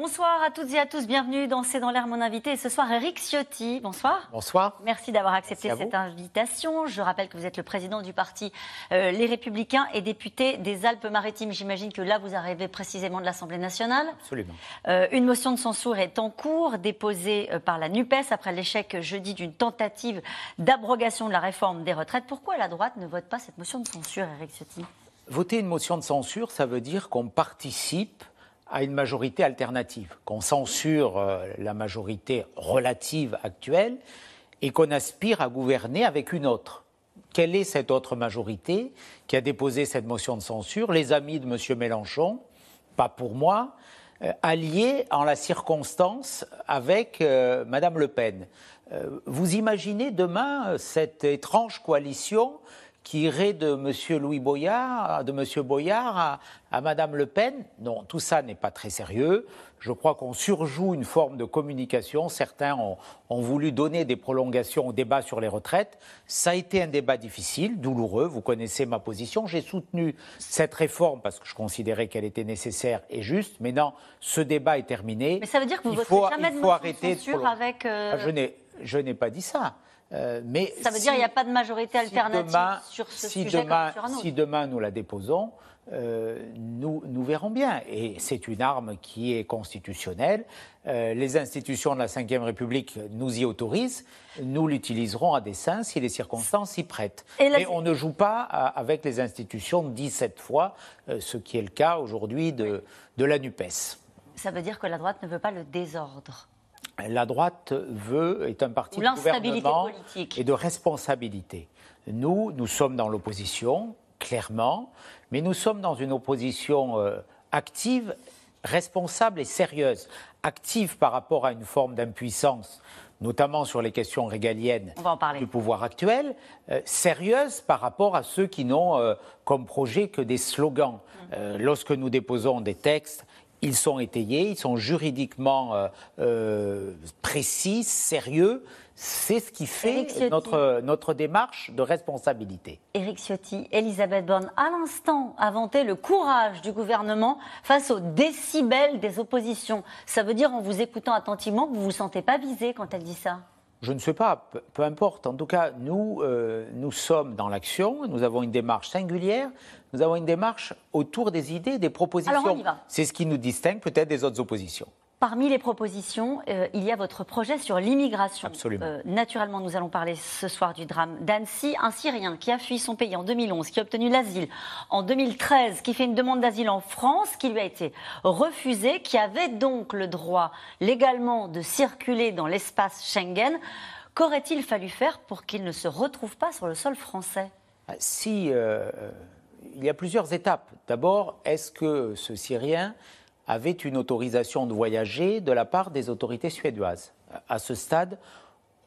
Bonsoir à toutes et à tous, bienvenue dans C'est dans l'air mon invité. Et ce soir, Eric Ciotti. Bonsoir. Bonsoir. Merci d'avoir accepté cette invitation. Je rappelle que vous êtes le président du parti euh, Les Républicains et député des Alpes-Maritimes. J'imagine que là, vous arrivez précisément de l'Assemblée nationale. Absolument. Euh, une motion de censure est en cours, déposée euh, par la NUPES après l'échec jeudi d'une tentative d'abrogation de la réforme des retraites. Pourquoi la droite ne vote pas cette motion de censure, Eric Ciotti? Voter une motion de censure, ça veut dire qu'on participe à une majorité alternative, qu'on censure euh, la majorité relative actuelle et qu'on aspire à gouverner avec une autre. Quelle est cette autre majorité qui a déposé cette motion de censure? Les amis de M. Mélenchon, pas pour moi, euh, alliés en la circonstance avec euh, Mme Le Pen. vous imaginez demain cette étrange coalition qui irait de M. Louis Boyard, de M. Boyard à, à Mme Le Pen. Non, tout ça n'est pas très sérieux. Je crois qu'on surjoue une forme de communication. Certains ont, ont, voulu donner des prolongations au débat sur les retraites. Ça a été un débat difficile, douloureux. Vous connaissez ma position. J'ai soutenu cette réforme parce que je considérais qu'elle était nécessaire et juste. Mais non, ce débat est terminé. Mais ça veut dire que vous ne voterez jamais de arrêter censure avec... Euh... Ah, je n'ai pas dit ça. Euh, mais ça veut dire qu'il n'y a pas de majorité alternative sur ce si sujet demain, comme sur un autre. Si demain nous la déposons, euh, nous, nous, verrons bien. Et c'est une arme qui est constitutionnelle. Euh, les institutions de la Ve République nous y autorisent. Nous l'utiliserons à dessein si les circonstances y prêtent. Et Mais on ne joue pas à, avec les institutions 17 fois, euh, ce qui est le cas aujourd'hui de, de la NUPES. Ça veut dire que la droite ne veut pas le désordre la droite veut, est un parti de gouvernement politique. et de responsabilité. Nous, nous sommes dans l'opposition, clairement, mais nous sommes dans une opposition euh, active, responsable et sérieuse. Active par rapport à une forme d'impuissance, notamment sur les questions régaliennes du pouvoir actuel, euh, sérieuse par rapport à ceux qui n'ont euh, comme projet que des slogans. Mmh. lorsque nous déposons des textes, ils sont étayés, ils sont juridiquement euh, euh, précis, sérieux. C'est ce qui fait notre, notre démarche de responsabilité. Éric Ciotti, Elisabeth Borne, à l'instant, a vanté le courage du gouvernement face aux décibels des oppositions. Ça veut dire, en vous écoutant attentivement, que vous ne vous sentez pas visé quand elle dit ça je ne sais pas, peu, importe. En tout cas, nous, euh, nous sommes dans l'action, nous avons une démarche singulière, nous avons une démarche autour des idées, des propositions. C'est ce qui nous distingue peut-être des autres oppositions. Parmi les propositions, euh, il y a votre projet sur l'immigration. Absolument. Euh, naturellement, nous allons parler ce soir du drame d'Annecy, un Syrien qui a fui son pays en 2011, qui a obtenu l'asile en 2013, qui fait une demande d'asile en France, qui lui a été refusée, qui avait donc le droit légalement de circuler dans l'espace Schengen. Qu'aurait-il fallu faire pour qu'il ne se retrouve pas sur le sol français? Ah, Si, euh, il y a plusieurs étapes. D'abord, est-ce que ce Syrien avait une autorisation de voyager de la part des autorités suédoises. À ce stade,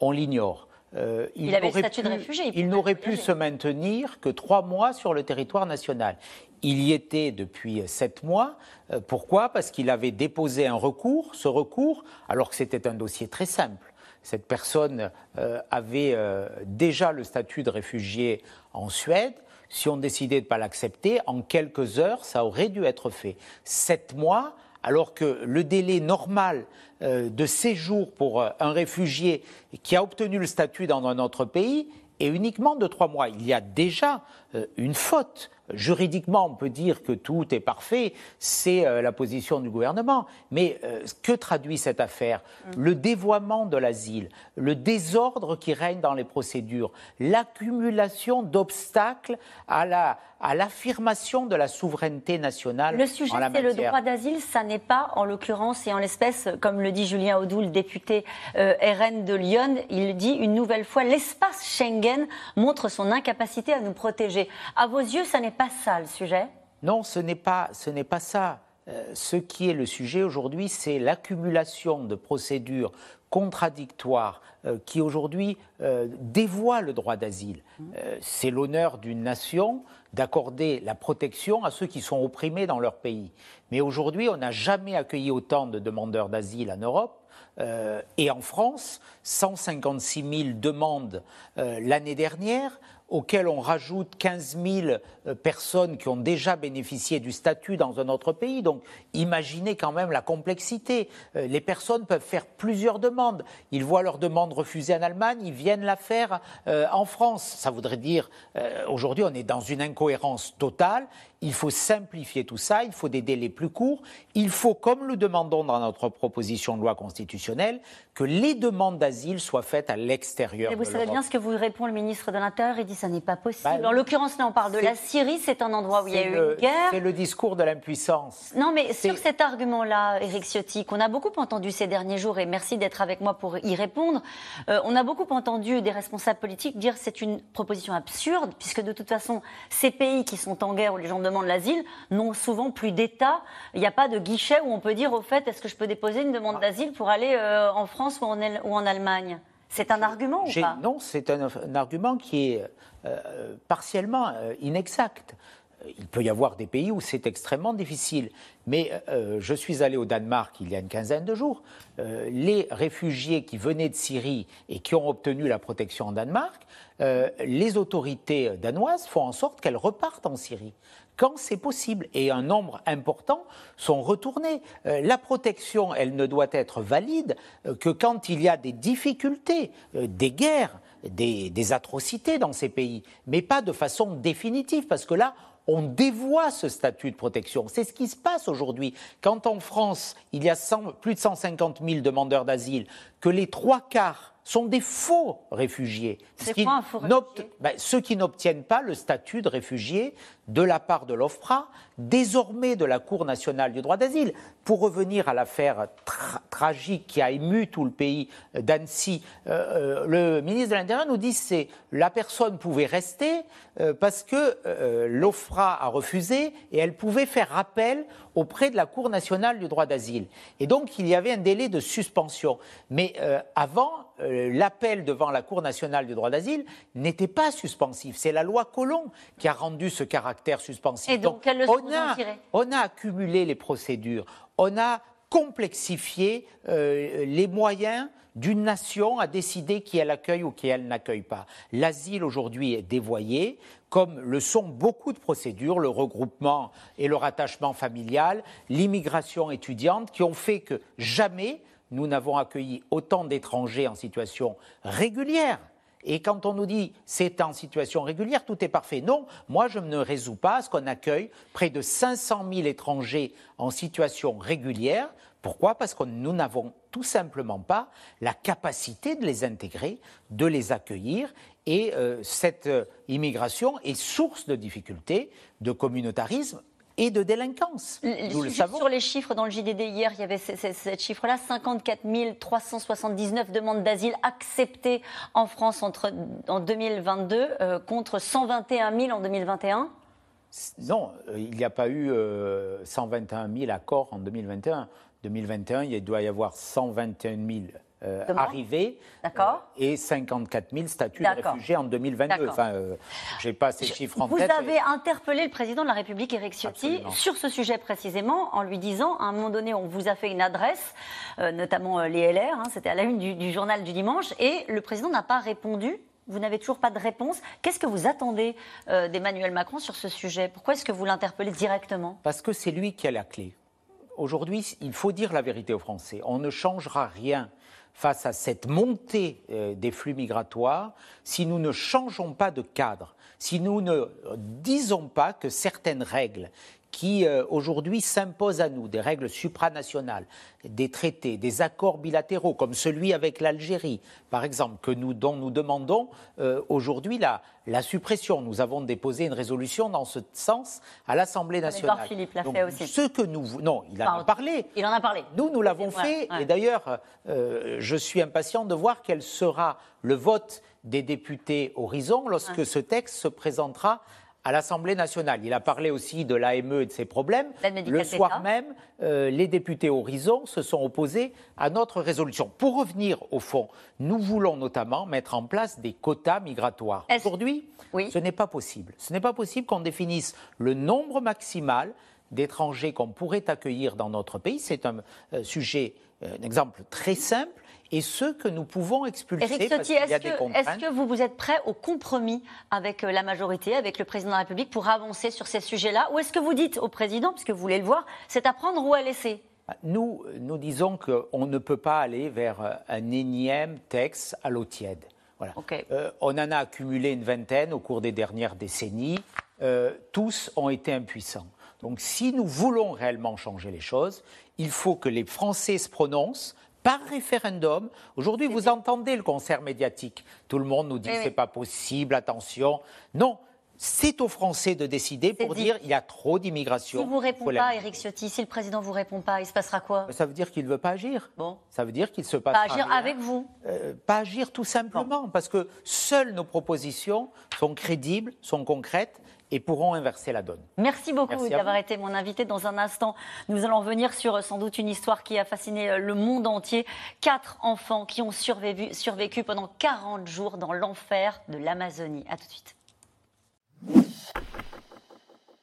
on l'ignore. Euh, il, il, avait le statut de réfugié. Il, n'aurait pu se maintenir que trois mois sur le territoire national. Il y était depuis sept mois. Euh, pourquoi? Parce qu'il avait déposé un recours. Ce recours, alors que c'était un dossier très simple, cette personne euh, avait déjà le statut de réfugié en Suède si on décidait de ne pas l'accepter, en quelques heures, ça aurait dû être fait. Sept mois, alors que le délai normal euh, de séjour pour euh, un réfugié qui a obtenu le statut dans un autre pays est uniquement de trois mois. Il y a déjà une faute Juridiquement, on peut dire que tout est parfait, c'est euh, la position du gouvernement. Mais euh, que traduit cette affaire? Mm. Le dévoiement de l'asile, le désordre qui règne dans les procédures, l'accumulation d'obstacles à la à l'affirmation de la souveraineté nationale. Le sujet, c'est le droit d'asile. Ça n'est pas, en l'occurrence et en l'espèce, comme le dit Julien Audou, le député euh, RN de Lyon, il dit une nouvelle fois l'espace Schengen montre son incapacité à nous protéger. À vos yeux, ça n'est pas ça le sujet Non, ce n'est pas, ce n'est pas ça. Euh, ce qui est le sujet aujourd'hui, c'est l'accumulation de procédures contradictoires euh, qui aujourd'hui euh, dévoient le droit d'asile. Mmh. c'est l'honneur d'une nation d'accorder la protection à ceux qui sont opprimés dans leur pays. Mais aujourd'hui, on n'a jamais accueilli autant de demandeurs d'asile en Europe. Euh, et en France, 156 000 demandes euh, l'année dernière auxquels on rajoute 15 000 euh, personnes qui ont déjà bénéficié du statut dans un autre pays. Donc imaginez quand même la complexité. Euh, les personnes peuvent faire plusieurs demandes. Ils voient leur demande refusée en Allemagne, ils viennent la faire euh, en France. Ça voudrait dire, aujourd'hui, on est dans une incohérence totale. Il faut simplifier tout ça, il faut des délais plus courts. Il faut, comme le demandons dans notre proposition de loi constitutionnelle, que les demandes d'asile soient faites à l'extérieur. Et vous savez bien ce que vous répond le ministre de l'Intérieur. Ça n'est pas possible. Bah, en l'occurrence, là, on parle de la Syrie. C'est un endroit où il y a eu une guerre. C'est le discours de l'impuissance. Non, mais sur cet argument-là, Éric Ciotti, qu'on a beaucoup entendu ces derniers jours, et merci d'être avec moi pour y répondre, euh, on a beaucoup entendu des responsables politiques dire c'est une proposition absurde, puisque de toute façon, ces pays qui sont en guerre, où les gens demandent l'asile, n'ont souvent plus d'État. Il n'y a pas de guichet où on peut dire, au fait, est-ce que je peux déposer une demande ah. d'asile pour aller euh, en France ou en, ou en Allemagne? C'est un argument ou pas? Non, c'est un, argument qui est euh, partiellement euh, inexact. Il peut y avoir des pays où c'est extrêmement difficile. Mais euh, je suis allé au Danemark il y a une quinzaine de jours. les réfugiés qui venaient de Syrie et qui ont obtenu la protection en Danemark, les autorités danoises font en sorte qu'elles repartent en Syrie quand c'est possible. Et un nombre important sont retournés. la protection, elle ne doit être valide que quand il y a des difficultés, des guerres, des, atrocités dans ces pays, mais pas de façon définitive, parce que là, on dévoie ce statut de protection. C'est ce qui se passe aujourd'hui. Quand en France, il y a plus de 150 000 demandeurs d'asile, que les trois quarts sont des faux réfugiés. C'est quoi un faux réfugié? ben, Ceux qui n'obtiennent pas le statut de réfugié de la part de l'OFPRA, désormais de la Cour nationale du droit d'asile. Pour revenir à l'affaire tragique qui a ému tout le pays d'Annecy, euh, euh, le ministre de l'Intérieur nous dit que la personne pouvait rester euh, parce que l'OFPRA a refusé et elle pouvait faire appel auprès de la Cour nationale du droit d'asile. Et donc il y avait un délai de suspension. Mais avant, l'appel devant la Cour nationale du droit d'asile n'était pas suspensif. C'est la loi Colomb qui a rendu ce caractère et donc, on, a, on a accumulé les procédures, on a complexifié euh, les moyens d'une nation à décider qui elle accueille ou qui elle n'accueille pas. L'asile aujourd'hui est dévoyé, comme le sont beaucoup de procédures, le regroupement et le rattachement familial, l'immigration étudiante, qui ont fait que jamais nous n'avons accueilli autant d'étrangers en situation régulière et quand on nous dit c'est en situation régulière, tout est parfait. Non, moi je ne résous pas à ce qu'on accueille près de 500 000 étrangers en situation régulière. Pourquoi? Parce que nous n'avons tout simplement pas la capacité de les intégrer, de les accueillir. Et euh, cette euh, immigration est source de difficultés, de communautarisme et de délinquance. Nous le savons. Sur les chiffres, dans le JDD hier, il y avait ce, chiffre-là 54 379 demandes d'asile acceptées en France entre, en 2022 euh, contre 121 000 en 2021 Non, euh, il n'y a pas eu 121 euh, 000 accords en 2021. 2021, il doit y avoir 121 000 euh, arrivés euh, et 54 000 statuts de réfugiés en 2022. Enfin, euh, je n'ai pas ces chiffres en vous tête. Vous avez interpellé le président de la République, Éric Ciotti, sur ce sujet précisément, en lui disant, à un moment donné, on vous a fait une adresse, notamment les LR, hein, c'était à la une du, journal du dimanche, et le président n'a pas répondu vous n'avez toujours pas de réponse. Qu'est-ce que vous attendez d'Emmanuel Macron sur ce sujet? Pourquoi est-ce que vous l'interpellez directement? Parce que c'est lui qui a la clé. Aujourd'hui, il faut dire la vérité aux Français. On ne changera rien face à cette montée euh, des flux migratoires si nous ne changeons pas de cadre, si nous ne disons pas que certaines règles qui euh, aujourd'hui s'imposent à nous, des règles supranationales, des traités, des accords bilatéraux, comme celui avec l'Algérie, par exemple, que nous, dont nous demandons euh, aujourd'hui la, la, suppression. Nous avons déposé une résolution dans ce sens à l'Assemblée nationale. Philippe l'a fait aussi. Ce que nous, non, il en a parlé. Il en a parlé. Nous, nous l'avons fait. Et d'ailleurs, euh, je suis impatient de voir quel sera le vote des députés Horizon lorsque ce texte se présentera à l'Assemblée nationale. Il a parlé aussi de l'AME et de ses problèmes. Le soir même, euh, les députés Horizon se sont opposés à notre résolution. Pour revenir au fond, nous voulons notamment mettre en place des quotas migratoires. Aujourd'hui, ce n'est pas possible. Ce n'est pas possible qu'on définisse le nombre maximal d'étrangers qu'on pourrait accueillir dans notre pays. C'est un euh, sujet, euh, un exemple très simple et ceux que nous pouvons expulser Éric parce qu'il y a des contraintes. Est-ce que vous, vous êtes prêt au compromis avec euh, la majorité, avec le président de la République pour avancer sur ces sujets-là Ou est-ce que vous dites au président, puisque vous voulez le voir, c'est à prendre ou à laisser? Nous, nous disons qu'on ne peut pas aller vers un énième texte à l'eau tiède. Voilà. on en a accumulé une vingtaine au cours des dernières décennies. tous ont été impuissants. Donc si nous voulons réellement changer les choses, il faut que les Français se prononcent par référendum. Aujourd'hui, vous entendez le concert médiatique. Tout le monde nous dit que ce n'est pas possible, attention. Non, c'est aux Français de décider pour dire qu'il y a trop d'immigration. Si vous ne répondez pas, Éric Ciotti, si le président ne vous répond pas, il se passera quoi? Ça veut dire qu'il ne veut pas agir. Bon. Ça veut dire qu'il se passe pas agir avec vous. Euh, pas agir tout simplement, parce que seules nos propositions sont crédibles, sont concrètes et pourront inverser la donne. Merci beaucoup d'avoir été mon invité. Dans un instant, nous allons revenir sur sans doute une histoire qui a fasciné euh, le monde entier. Quatre enfants qui ont survécu, survécu pendant 40 jours dans l'enfer de l'Amazonie. A tout de suite.